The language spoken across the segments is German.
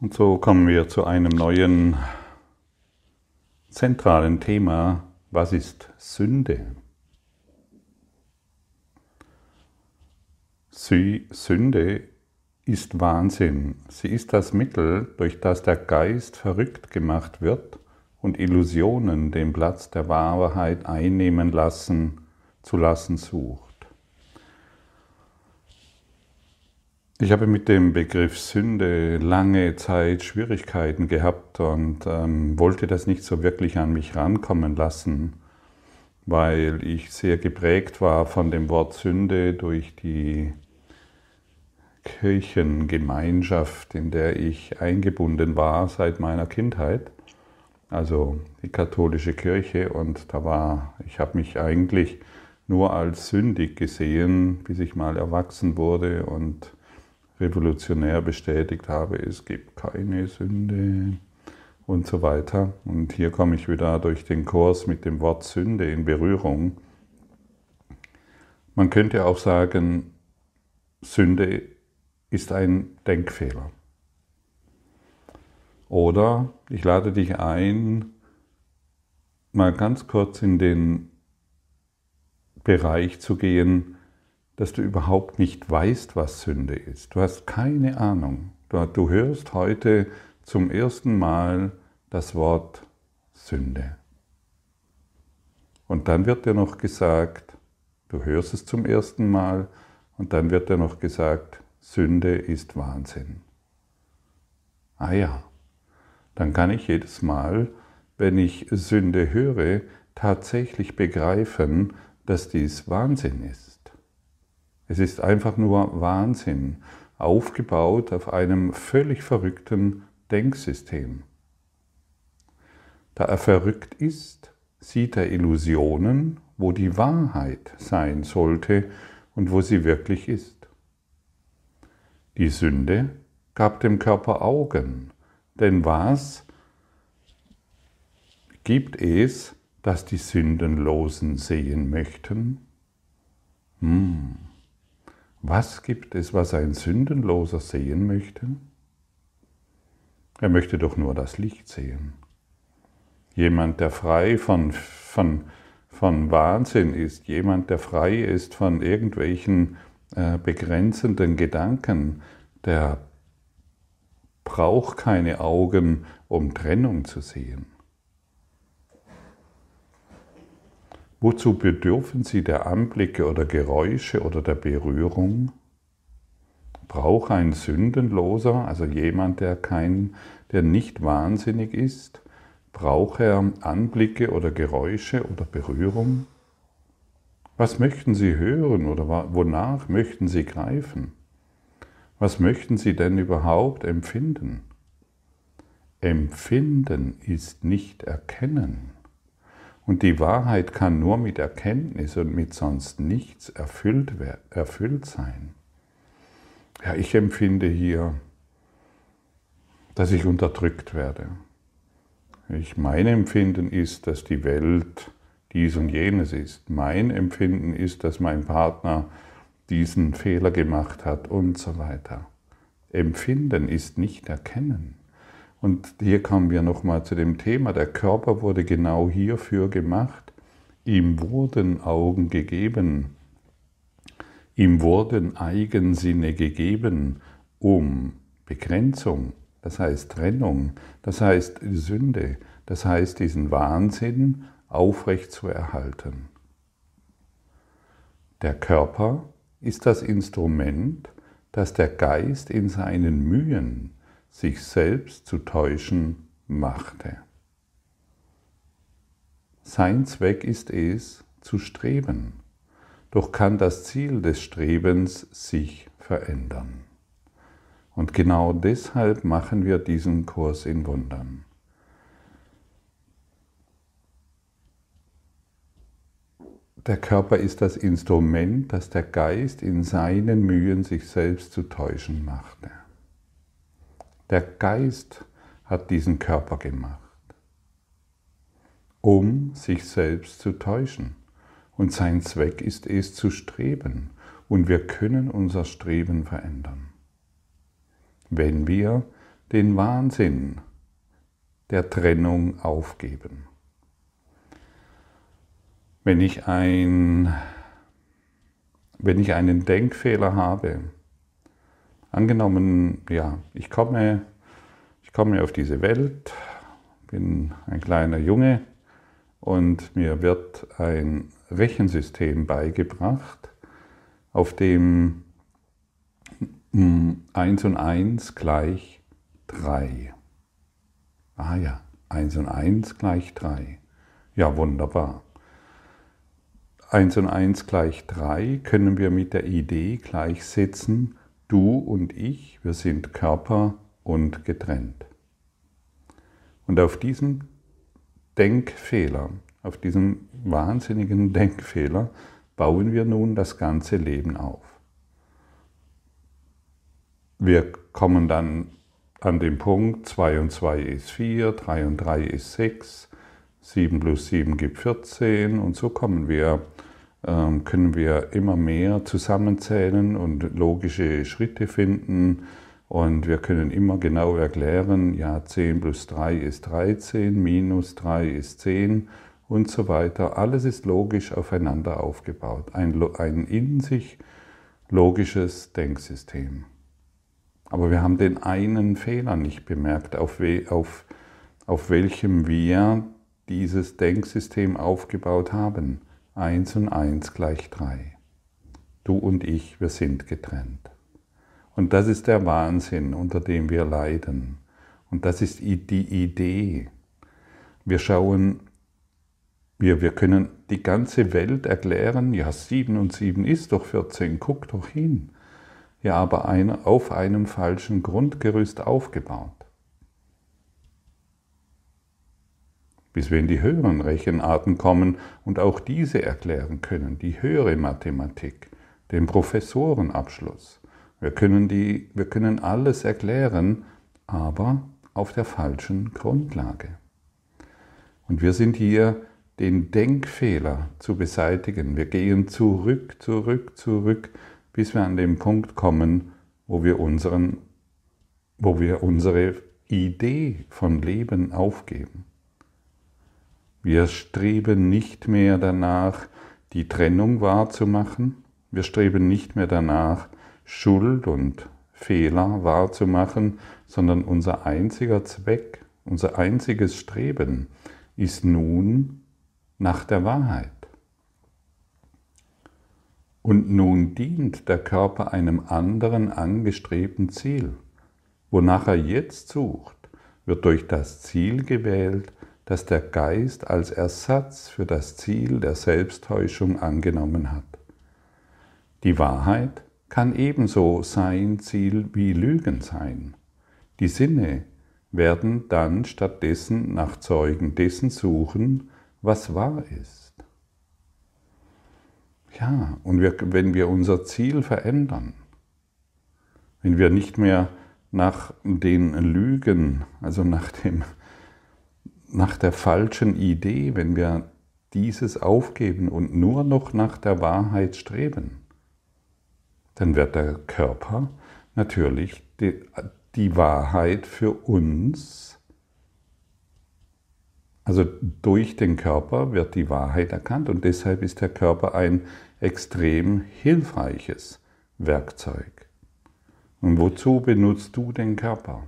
Und so kommen wir zu einem neuen zentralen Thema. Was ist Sünde? Sünde ist Wahnsinn. Sie ist das Mittel, durch das der Geist verrückt gemacht wird und Illusionen den Platz der Wahrheit einnehmen lassen, zu lassen sucht. Ich habe mit dem Begriff Sünde lange Zeit Schwierigkeiten gehabt und ähm, wollte das nicht so wirklich an mich rankommen lassen, weil ich sehr geprägt war von dem Wort Sünde durch die Kirchengemeinschaft, in der ich eingebunden war seit meiner Kindheit, also die katholische Kirche. Und da war, ich habe mich eigentlich nur als sündig gesehen, bis ich mal erwachsen wurde und revolutionär bestätigt habe, es gibt keine Sünde und so weiter. Und hier komme ich wieder durch den Kurs mit dem Wort Sünde in Berührung. Man könnte auch sagen, Sünde ist ein Denkfehler. Oder ich lade dich ein, mal ganz kurz in den Bereich zu gehen, dass du überhaupt nicht weißt, was Sünde ist. Du hast keine Ahnung. Du, hörst heute zum ersten Mal das Wort Sünde. Und dann wird dir noch gesagt, du hörst es zum ersten Mal, und dann wird dir noch gesagt, Sünde ist Wahnsinn. Ah ja, dann kann ich jedes Mal, wenn ich Sünde höre, tatsächlich begreifen, dass dies Wahnsinn ist. Es ist einfach nur Wahnsinn, aufgebaut auf einem völlig verrückten Denksystem. Da er verrückt ist, sieht er Illusionen, wo die Wahrheit sein sollte und wo sie wirklich ist. Die Sünde gab dem Körper Augen, denn was gibt es, dass die Sündenlosen sehen möchten? Hm. Was gibt es, was ein Sündenloser sehen möchte? Er möchte doch nur das Licht sehen. Jemand, der frei von, von, von Wahnsinn ist, jemand, der frei ist von irgendwelchen äh, begrenzenden Gedanken, der braucht keine Augen, um Trennung zu sehen. Wozu bedürfen Sie der Anblicke oder Geräusche oder der Berührung? Braucht ein Sündenloser, also jemand, der kein, der nicht wahnsinnig ist, braucht er Anblicke oder Geräusche oder Berührung? Was möchten Sie hören oder wonach möchten Sie greifen? Was möchten Sie denn überhaupt empfinden? Empfinden ist nicht erkennen. Und die Wahrheit kann nur mit Erkenntnis und mit sonst nichts erfüllt, erfüllt sein. Ja, ich empfinde hier, dass ich unterdrückt werde. Ich, mein Empfinden ist, dass die Welt dies und jenes ist. Mein Empfinden ist, dass mein Partner diesen Fehler gemacht hat und so weiter. Empfinden ist nicht erkennen. Und hier kommen wir nochmal zu dem Thema, der Körper wurde genau hierfür gemacht. Ihm wurden Augen gegeben, ihm wurden Eigensinne gegeben, um Begrenzung, das heißt Trennung, das heißt Sünde, das heißt diesen Wahnsinn aufrecht zu erhalten. Der Körper ist das Instrument, das der Geist in seinen Mühen, sich selbst zu täuschen machte. Sein Zweck ist es, zu streben, doch kann das Ziel des Strebens sich verändern. Und genau deshalb machen wir diesen Kurs in Wundern. Der Körper ist das Instrument, das der Geist in seinen Mühen sich selbst zu täuschen machte. Der Geist hat diesen Körper gemacht, um sich selbst zu täuschen. Und sein Zweck ist es zu streben. Und wir können unser Streben verändern. Wenn wir den Wahnsinn der Trennung aufgeben. Wenn ich, ein, wenn ich einen Denkfehler habe, angenommen, ja, ich komme, ich komme auf diese Welt, bin ein kleiner Junge und mir wird ein Rechensystem beigebracht, auf dem 1 und 1 gleich 3. Ah ja, 1 und 1 gleich 3. Ja, wunderbar. 1 und 1 gleich 3 können wir mit der Idee gleichsetzen, du und ich, wir sind Körper und getrennt. Und auf diesem Denkfehler, auf diesem wahnsinnigen Denkfehler bauen wir nun das ganze Leben auf. Wir kommen dann an den Punkt, 2 und 2 ist 4, 3 und 3 ist 6, 7 plus 7 gibt 14 und so kommen wir, können wir immer mehr zusammenzählen und logische Schritte finden und wir können immer genau erklären, ja 10 plus 3 ist 13, minus 3 ist 10 und so weiter. Alles ist logisch aufeinander aufgebaut, ein, ein in sich logisches Denksystem. Aber wir haben den einen Fehler nicht bemerkt, auf, auf, auf welchem wir dieses Denksystem aufgebaut haben. Eins und eins gleich drei. Du und ich, wir sind getrennt. Und das ist der Wahnsinn, unter dem wir leiden. Und das ist die Idee. Wir schauen, wir, wir können die ganze Welt erklären, ja, sieben und sieben ist doch 14, guck doch hin ja aber eine, auf einem falschen Grundgerüst aufgebaut. Bis wir in die höheren Rechenarten kommen und auch diese erklären können, die höhere Mathematik, den Professorenabschluss. Wir können, die, wir können alles erklären, aber auf der falschen Grundlage. Und wir sind hier, den Denkfehler zu beseitigen. Wir gehen zurück, zurück, zurück bis wir an den Punkt kommen, wo wir, unseren, wo wir unsere Idee von Leben aufgeben. Wir streben nicht mehr danach, die Trennung wahrzumachen. Wir streben nicht mehr danach, Schuld und Fehler wahrzumachen, sondern unser einziger Zweck, unser einziges Streben ist nun nach der Wahrheit. Und nun dient der Körper einem anderen angestrebten Ziel. Wonach er jetzt sucht, wird durch das Ziel gewählt, das der Geist als Ersatz für das Ziel der Selbsttäuschung angenommen hat. Die Wahrheit kann ebenso sein Ziel wie Lügen sein. Die Sinne werden dann stattdessen nach Zeugen dessen suchen, was wahr ist. Ja, und wir, wenn wir unser Ziel verändern, wenn wir nicht mehr nach den Lügen, also nach, dem, nach der falschen Idee, wenn wir dieses aufgeben und nur noch nach der Wahrheit streben, dann wird der Körper natürlich die, die Wahrheit für uns also durch den Körper wird die Wahrheit erkannt und deshalb ist der Körper ein extrem hilfreiches Werkzeug. Und wozu benutzt du den Körper?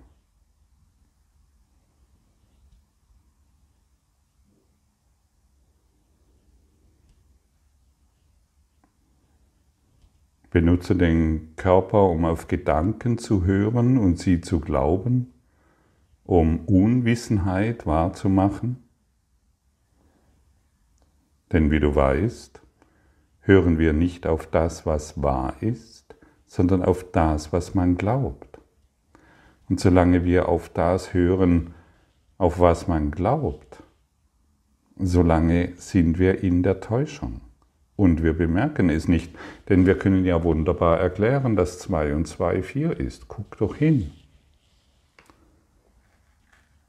Benutze den Körper, um auf Gedanken zu hören und sie zu glauben, um Unwissenheit wahrzumachen. Denn wie du weißt, hören wir nicht auf das, was wahr ist, sondern auf das, was man glaubt. Und solange wir auf das hören, auf was man glaubt, solange sind wir in der Täuschung. Und wir bemerken es nicht, denn wir können ja wunderbar erklären, dass 2 und 2 4 ist. Guck doch hin.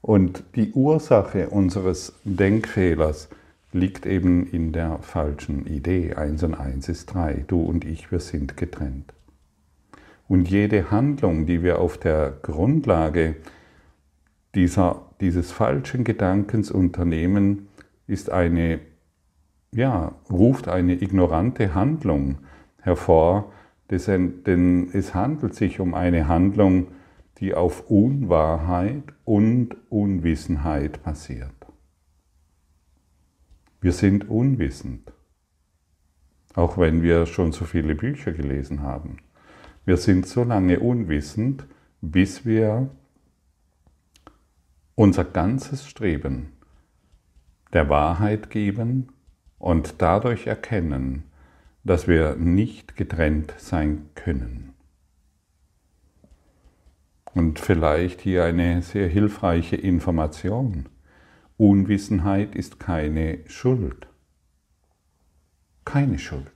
Und die Ursache unseres Denkfehlers liegt eben in der falschen Idee. Eins und eins ist drei. Du und ich, wir sind getrennt. Und jede Handlung, die wir auf der Grundlage dieser, dieses falschen Gedankensunternehmen ist eine, ja, ruft eine ignorante Handlung hervor, denn es handelt sich um eine Handlung, die auf Unwahrheit und Unwissenheit basiert. Wir sind unwissend, auch wenn wir schon so viele Bücher gelesen haben. Wir sind so lange unwissend, bis wir unser ganzes Streben der Wahrheit geben und dadurch erkennen, dass wir nicht getrennt sein können. Und vielleicht hier eine sehr hilfreiche Information. Unwissenheit ist keine Schuld. Keine Schuld.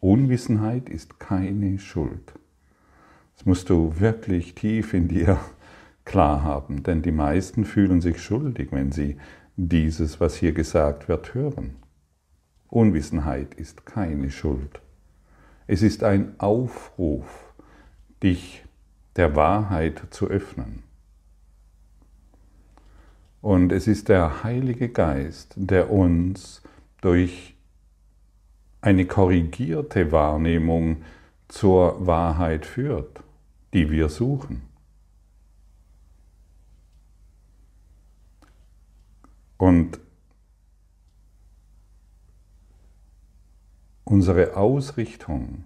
Unwissenheit ist keine Schuld. Das musst du wirklich tief in dir klar haben, denn die meisten fühlen sich schuldig, wenn sie dieses, was hier gesagt wird, hören. Unwissenheit ist keine Schuld. Es ist ein Aufruf, dich der Wahrheit zu öffnen. Und es ist der Heilige Geist, der uns durch eine korrigierte Wahrnehmung zur Wahrheit führt, die wir suchen. Und unsere Ausrichtung,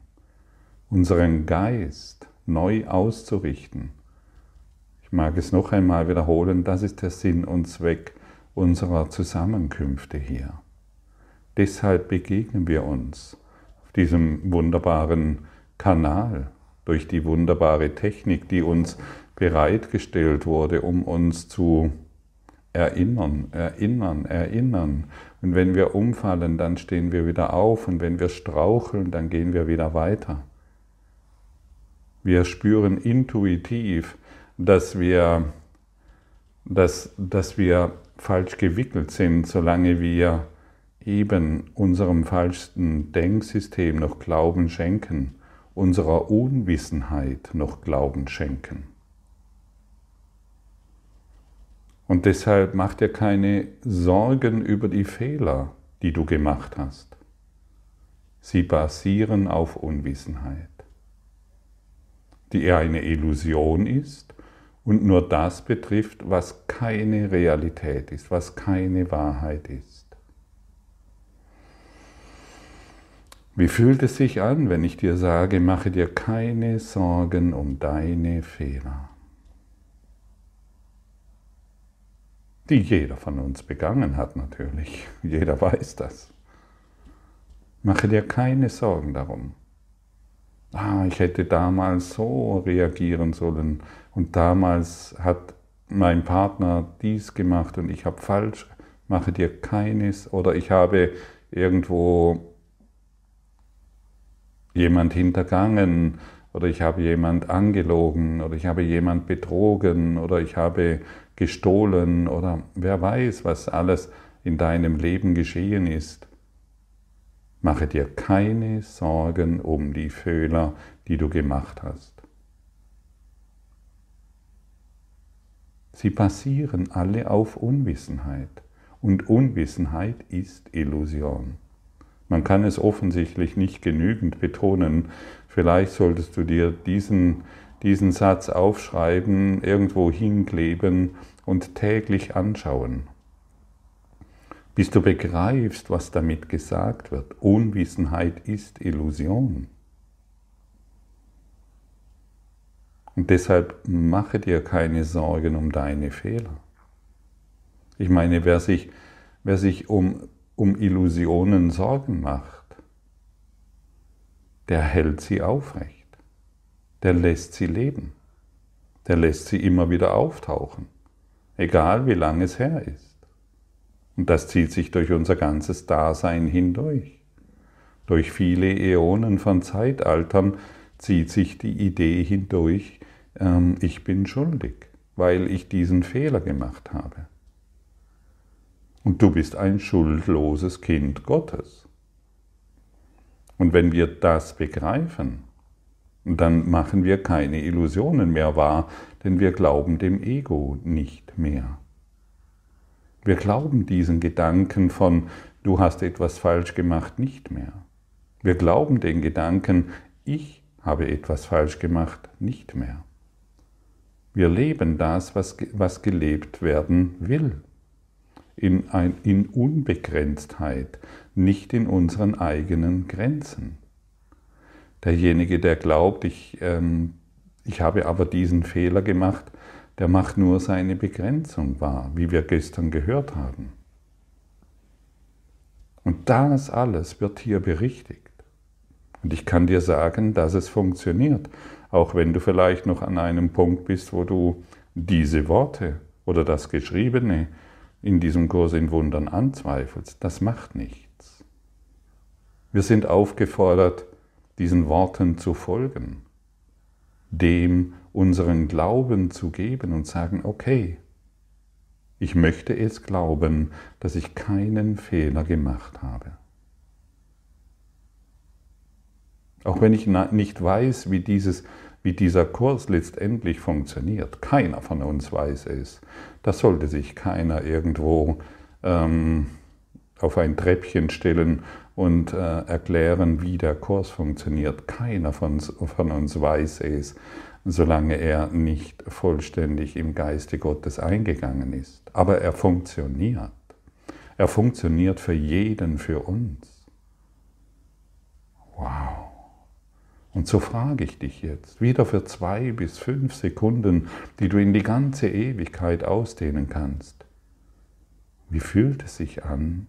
unseren Geist neu auszurichten. Ich mag es noch einmal wiederholen, das ist der Sinn und Zweck unserer Zusammenkünfte hier. Deshalb begegnen wir uns auf diesem wunderbaren Kanal, durch die wunderbare Technik, die uns bereitgestellt wurde, um uns zu erinnern, erinnern, erinnern. Und wenn wir umfallen, dann stehen wir wieder auf und wenn wir straucheln, dann gehen wir wieder weiter. Wir spüren intuitiv, dass wir, dass, dass wir falsch gewickelt sind, solange wir eben unserem falschen Denksystem noch Glauben schenken, unserer Unwissenheit noch Glauben schenken. Und deshalb mach dir keine Sorgen über die Fehler, die du gemacht hast. Sie basieren auf Unwissenheit, die eine Illusion ist und nur das betrifft, was keine Realität ist, was keine Wahrheit ist. Wie fühlt es sich an, wenn ich dir sage, mache dir keine Sorgen um deine Fehler? Die jeder von uns begangen hat natürlich. Jeder weiß das. Mache dir keine Sorgen darum. Ah, ich hätte damals so reagieren sollen und damals hat mein Partner dies gemacht und ich habe falsch. Mache dir keines oder ich habe irgendwo jemand hintergangen oder ich habe jemand angelogen oder ich habe jemand betrogen oder ich habe gestohlen oder wer weiß, was alles in deinem Leben geschehen ist. Mache dir keine Sorgen um die Fehler, die du gemacht hast. Sie basieren alle auf Unwissenheit und Unwissenheit ist Illusion. Man kann es offensichtlich nicht genügend betonen. Vielleicht solltest du dir diesen diesen Satz aufschreiben, irgendwo hinkleben und täglich anschauen. Bis du begreifst, was damit gesagt wird. Unwissenheit ist Illusion. Und deshalb mache dir keine Sorgen um deine Fehler. Ich meine, wer sich, wer sich um, um Illusionen Sorgen macht, der hält sie aufrecht der lässt sie leben. Der lässt sie immer wieder auftauchen, egal wie lange es her ist. Und das zieht sich durch unser ganzes Dasein hindurch. Durch viele Äonen von Zeitaltern zieht sich die Idee hindurch, ähm, ich bin schuldig, weil ich diesen Fehler gemacht habe. Und du bist ein schuldloses Kind Gottes. Und wenn wir das begreifen, Und dann machen wir keine Illusionen mehr wahr, denn wir glauben dem Ego nicht mehr. Wir glauben diesen Gedanken von, du hast etwas falsch gemacht, nicht mehr. Wir glauben den Gedanken, ich habe etwas falsch gemacht, nicht mehr. Wir leben das, was, was gelebt werden will. In, ein, in Unbegrenztheit, nicht in unseren eigenen Grenzen. Derjenige, der glaubt, ich, ähm, ich habe aber diesen Fehler gemacht, der macht nur seine Begrenzung wahr, wie wir gestern gehört haben. Und das alles wird hier berichtigt. Und ich kann dir sagen, dass es funktioniert, auch wenn du vielleicht noch an einem Punkt bist, wo du diese Worte oder das Geschriebene in diesem Kurs in Wundern anzweifelst. Das macht nichts. Wir sind aufgefordert, diesen Worten zu folgen, dem unseren Glauben zu geben und sagen, okay, ich möchte es glauben, dass ich keinen Fehler gemacht habe. Auch wenn ich nicht weiß, wie, dieses, wie dieser Kurs letztendlich funktioniert. Keiner von uns weiß es. Da sollte sich keiner irgendwo ähm, auf ein Treppchen stellen und äh, erklären, wie der Kurs funktioniert. Keiner von, von uns weiß es, solange er nicht vollständig im Geiste Gottes eingegangen ist. Aber er funktioniert. Er funktioniert für jeden, für uns. Wow. Und so frage ich dich jetzt, wieder für zwei bis fünf Sekunden, die du in die ganze Ewigkeit ausdehnen kannst. Wie fühlt es sich an,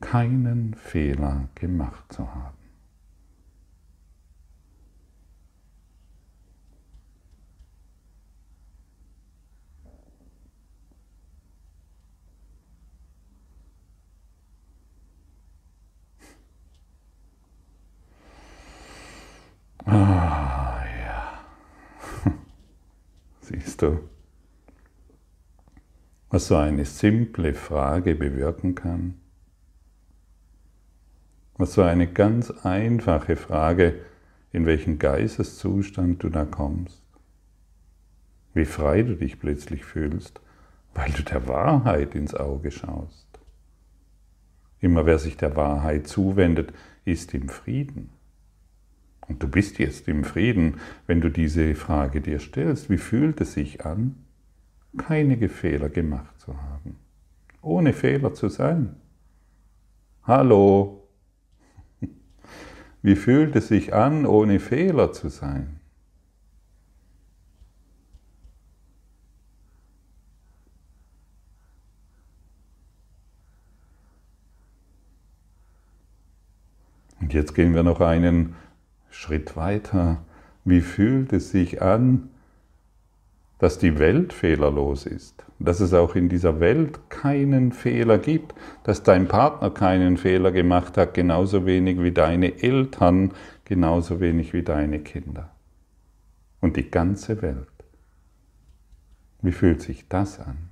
keinen Fehler gemacht zu haben? Ah, ja. Siehst du, was so eine simple Frage bewirken kann? Was so eine ganz einfache Frage, in welchen Geisteszustand du da kommst? Wie frei du dich plötzlich fühlst, weil du der Wahrheit ins Auge schaust. Immer wer sich der Wahrheit zuwendet, ist im Frieden. Und du bist jetzt im Frieden, wenn du diese Frage dir stellst. Wie fühlt es sich an, keine Fehler gemacht zu haben? Ohne Fehler zu sein. Hallo. Wie fühlt es sich an, ohne Fehler zu sein? Und jetzt gehen wir noch einen Schritt weiter. Wie fühlt es sich an, dass die Welt fehlerlos ist, dass es auch in dieser Welt keinen Fehler gibt, dass dein Partner keinen Fehler gemacht hat, genauso wenig wie deine Eltern, genauso wenig wie deine Kinder. Und die ganze Welt. Wie fühlt sich das an?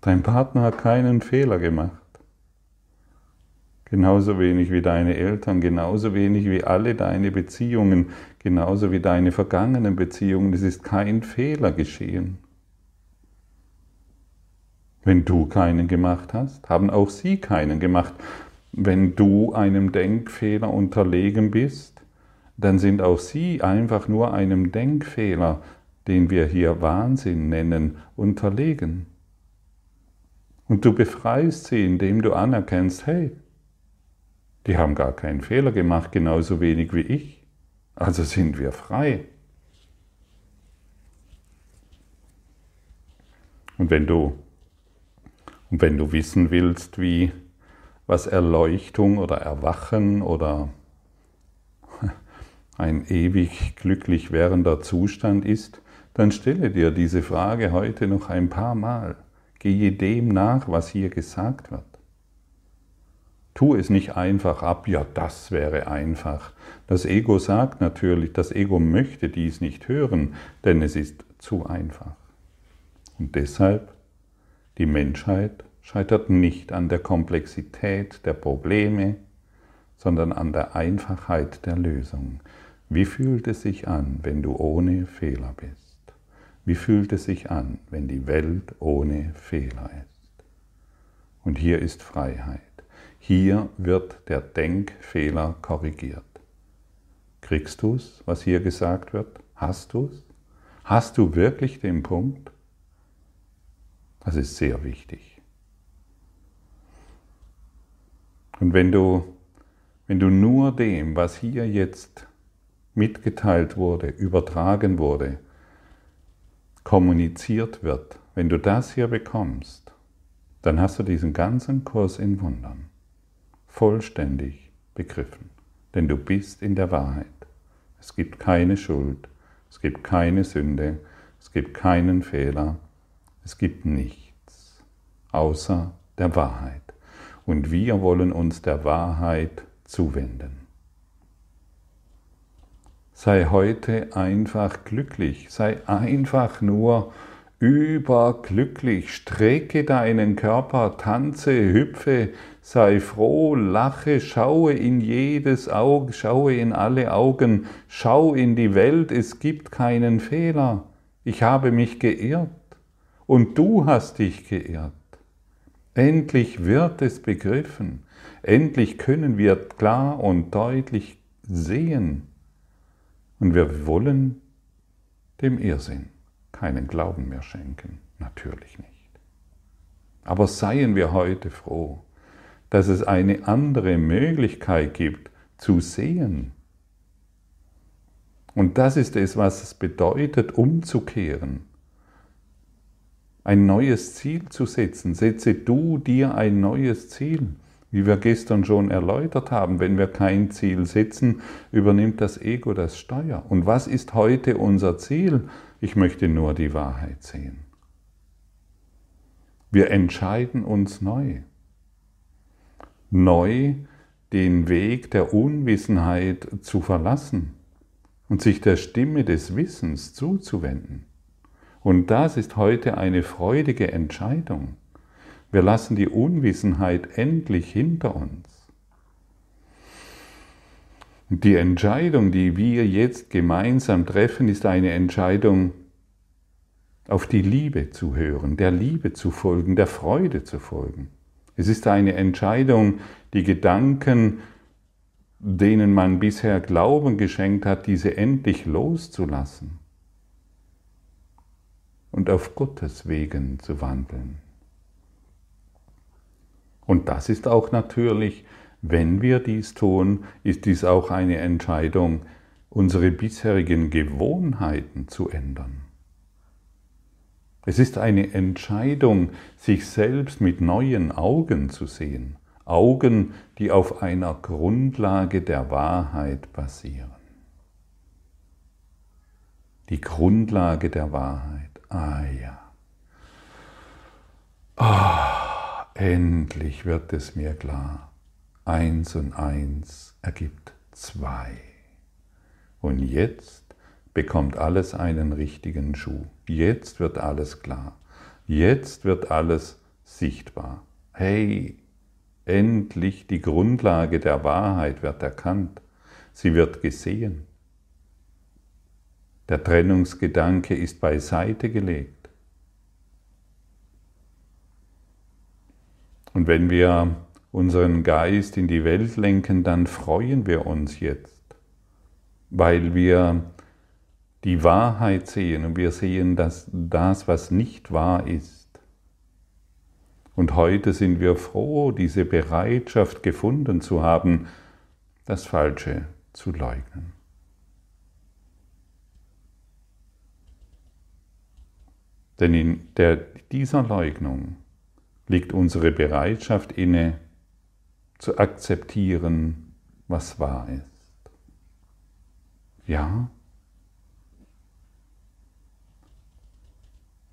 Dein Partner hat keinen Fehler gemacht. Genauso wenig wie deine Eltern, genauso wenig wie alle deine Beziehungen, genauso wie deine vergangenen Beziehungen. Es ist kein Fehler geschehen. Wenn du keinen gemacht hast, haben auch sie keinen gemacht. Wenn du einem Denkfehler unterlegen bist, dann sind auch sie einfach nur einem Denkfehler, den wir hier Wahnsinn nennen, unterlegen. Und du befreist sie, indem du anerkennst, hey, die haben gar keinen Fehler gemacht, genauso wenig wie ich. Also sind wir frei. Und wenn du, und wenn du wissen willst, wie, was Erleuchtung oder Erwachen oder ein ewig glücklich währender Zustand ist, dann stelle dir diese Frage heute noch ein paar Mal. Gehe dem nach, was hier gesagt wird. Tu es nicht einfach ab, ja, das wäre einfach. Das Ego sagt natürlich, das Ego möchte dies nicht hören, denn es ist zu einfach. Und deshalb, die Menschheit scheitert nicht an der Komplexität der Probleme, sondern an der Einfachheit der Lösung. Wie fühlt es sich an, wenn du ohne Fehler bist? Wie fühlt es sich an, wenn die Welt ohne Fehler ist? Und hier ist Freiheit. Hier wird der Denkfehler korrigiert. Kriegst du es, was hier gesagt wird? Hast du es? Hast du wirklich den Punkt? Das ist sehr wichtig. Und wenn du, wenn du nur dem, was hier jetzt mitgeteilt wurde, übertragen wurde, kommuniziert wird, wenn du das hier bekommst, dann hast du diesen ganzen Kurs in Wundern vollständig begriffen. Denn du bist in der Wahrheit. Es gibt keine Schuld, es gibt keine Sünde, es gibt keinen Fehler, es gibt nichts außer der Wahrheit. Und wir wollen uns der Wahrheit zuwenden. Sei heute einfach glücklich, sei einfach nur überglücklich, strecke deinen Körper, tanze, hüpfe, sei froh, lache, schaue in jedes Auge, schaue in alle Augen, schau in die Welt, es gibt keinen Fehler. Ich habe mich geirrt. Und du hast dich geirrt. Endlich wird es begriffen, endlich können wir klar und deutlich sehen und wir wollen dem Irrsinn keinen Glauben mehr schenken, natürlich nicht. Aber seien wir heute froh, dass es eine andere Möglichkeit gibt zu sehen. Und das ist es, was es bedeutet, umzukehren. Ein neues Ziel zu setzen. Setze du dir ein neues Ziel. Wie wir gestern schon erläutert haben, wenn wir kein Ziel setzen, übernimmt das Ego das Steuer. Und was ist heute unser Ziel? Ich möchte nur die Wahrheit sehen. Wir entscheiden uns neu neu den Weg der Unwissenheit zu verlassen und sich der Stimme des Wissens zuzuwenden. Und das ist heute eine freudige Entscheidung. Wir lassen die Unwissenheit endlich hinter uns. Die Entscheidung, die wir jetzt gemeinsam treffen, ist eine Entscheidung, auf die Liebe zu hören, der Liebe zu folgen, der Freude zu folgen. Es ist eine Entscheidung, die Gedanken, denen man bisher Glauben geschenkt hat, diese endlich loszulassen und auf Gottes Wegen zu wandeln. Und das ist auch natürlich, wenn wir dies tun, ist dies auch eine Entscheidung, unsere bisherigen Gewohnheiten zu ändern. Es ist eine Entscheidung, sich selbst mit neuen Augen zu sehen. Augen, die auf einer Grundlage der Wahrheit basieren. Die Grundlage der Wahrheit. Ah ja. Ah, endlich wird es mir klar. Eins und eins ergibt zwei. Und jetzt bekommt alles einen richtigen Schuh. Jetzt wird alles klar. Jetzt wird alles sichtbar. Hey, endlich die Grundlage der Wahrheit wird erkannt. Sie wird gesehen. Der Trennungsgedanke ist beiseite gelegt. Und wenn wir unseren Geist in die Welt lenken, dann freuen wir uns jetzt, weil wir die Wahrheit sehen und wir sehen dass das, was nicht wahr ist. Und heute sind wir froh, diese Bereitschaft gefunden zu haben, das Falsche zu leugnen. Denn in der, dieser Leugnung liegt unsere Bereitschaft inne, zu akzeptieren, was wahr ist. Ja,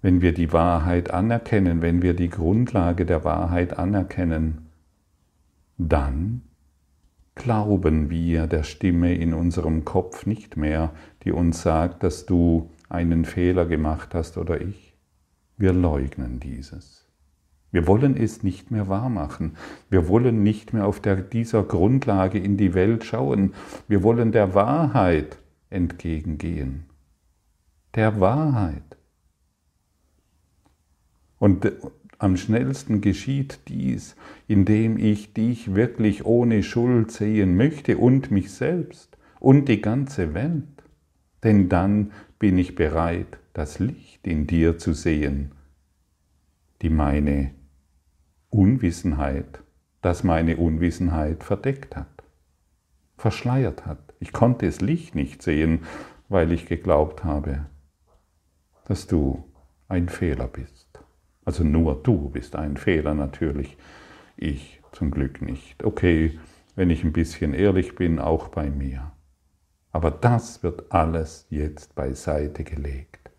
wenn wir die Wahrheit anerkennen, wenn wir die Grundlage der Wahrheit anerkennen, dann glauben wir der Stimme in unserem Kopf nicht mehr, die uns sagt, dass du einen Fehler gemacht hast oder ich. Wir leugnen dieses. Wir wollen es nicht mehr wahrmachen. Wir wollen nicht mehr auf der, dieser Grundlage in die Welt schauen. Wir wollen der Wahrheit entgegengehen. Der Wahrheit. Und am schnellsten geschieht dies, indem ich dich wirklich ohne Schuld sehen möchte und mich selbst und die ganze Welt. Denn dann bin ich bereit, das Licht in dir zu sehen, die meine Unwissenheit, das meine Unwissenheit verdeckt hat, verschleiert hat. Ich konnte das Licht nicht sehen, weil ich geglaubt habe, dass du ein Fehler bist. Also nur du bist ein Fehler natürlich, ich zum Glück nicht. Okay, wenn ich ein bisschen ehrlich bin, auch bei mir. Aber das wird alles jetzt beiseite gelegt.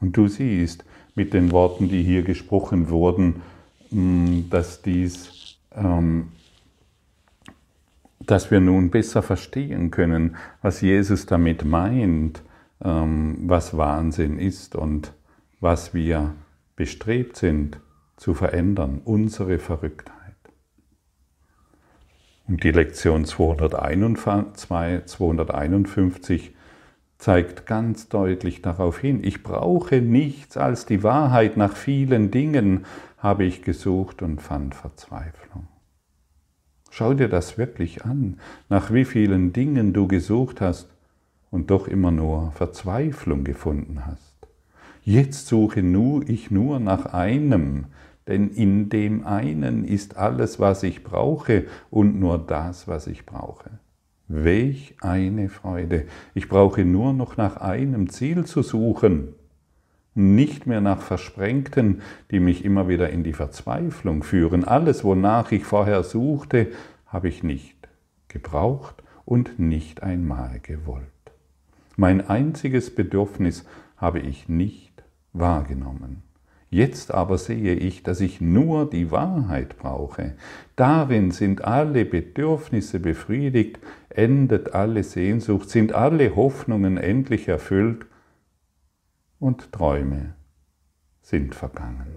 Und du siehst mit den Worten, die hier gesprochen wurden, mm, dass dies, ähm, dass wir nun besser verstehen können, was Jesus damit meint, ähm, was Wahnsinn ist und was wir bestrebt sind zu verändern, unsere Verrücktheit. Und die Lektion 251 zeigt ganz deutlich darauf hin, ich brauche nichts als die Wahrheit, nach vielen Dingen habe ich gesucht und fand Verzweiflung. Schau dir das wirklich an, nach wie vielen Dingen du gesucht hast und doch immer nur Verzweiflung gefunden hast. Jetzt suche nur ich nur nach einem, denn in dem einen ist alles, was ich brauche und nur das, was ich brauche. Welch eine Freude. Ich brauche nur noch nach einem Ziel zu suchen, nicht mehr nach Versprengten, die mich immer wieder in die Verzweiflung führen. Alles, wonach ich vorher suchte, habe ich nicht gebraucht und nicht einmal gewollt. Mein einziges Bedürfnis habe ich nicht wahrgenommen. Jetzt aber sehe ich, dass ich nur die Wahrheit brauche. Darin sind alle Bedürfnisse befriedigt, endet alle Sehnsucht, sind alle Hoffnungen endlich erfüllt und Träume sind vergangen.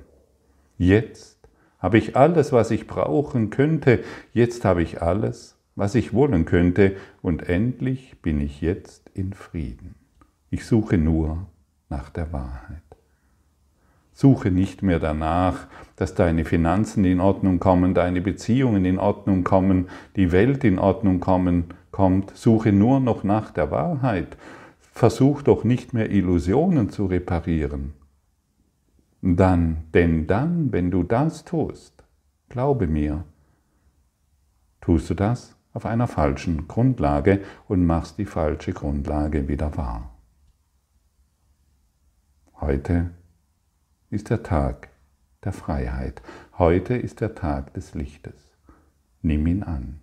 Jetzt habe ich alles, was ich brauchen könnte, jetzt habe ich alles, was ich wollen könnte, und endlich bin ich jetzt in Frieden. Ich suche nur nach der Wahrheit. Suche nicht mehr danach, dass deine Finanzen in Ordnung kommen, deine Beziehungen in Ordnung kommen, die Welt in Ordnung kommen, kommt. Suche nur noch nach der Wahrheit. Versuch doch nicht mehr Illusionen zu reparieren. Dann, denn dann, wenn du das tust, glaube mir, tust du das auf einer falschen Grundlage und machst die falsche Grundlage wieder wahr. Heute ist der Tag der Freiheit. Heute ist der Tag des Lichtes. Nimm ihn an.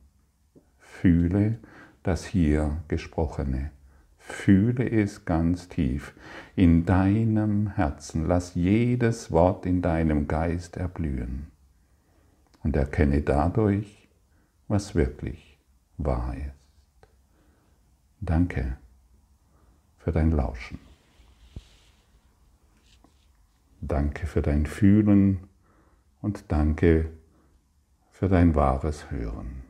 Fühle das hier Gesprochene. Fühle es ganz tief in deinem Herzen. Lass jedes Wort in deinem Geist erblühen. Und erkenne dadurch, was wirklich wahr ist. Danke für dein Lauschen. Danke für dein Fühlen und danke für dein wahres Hören.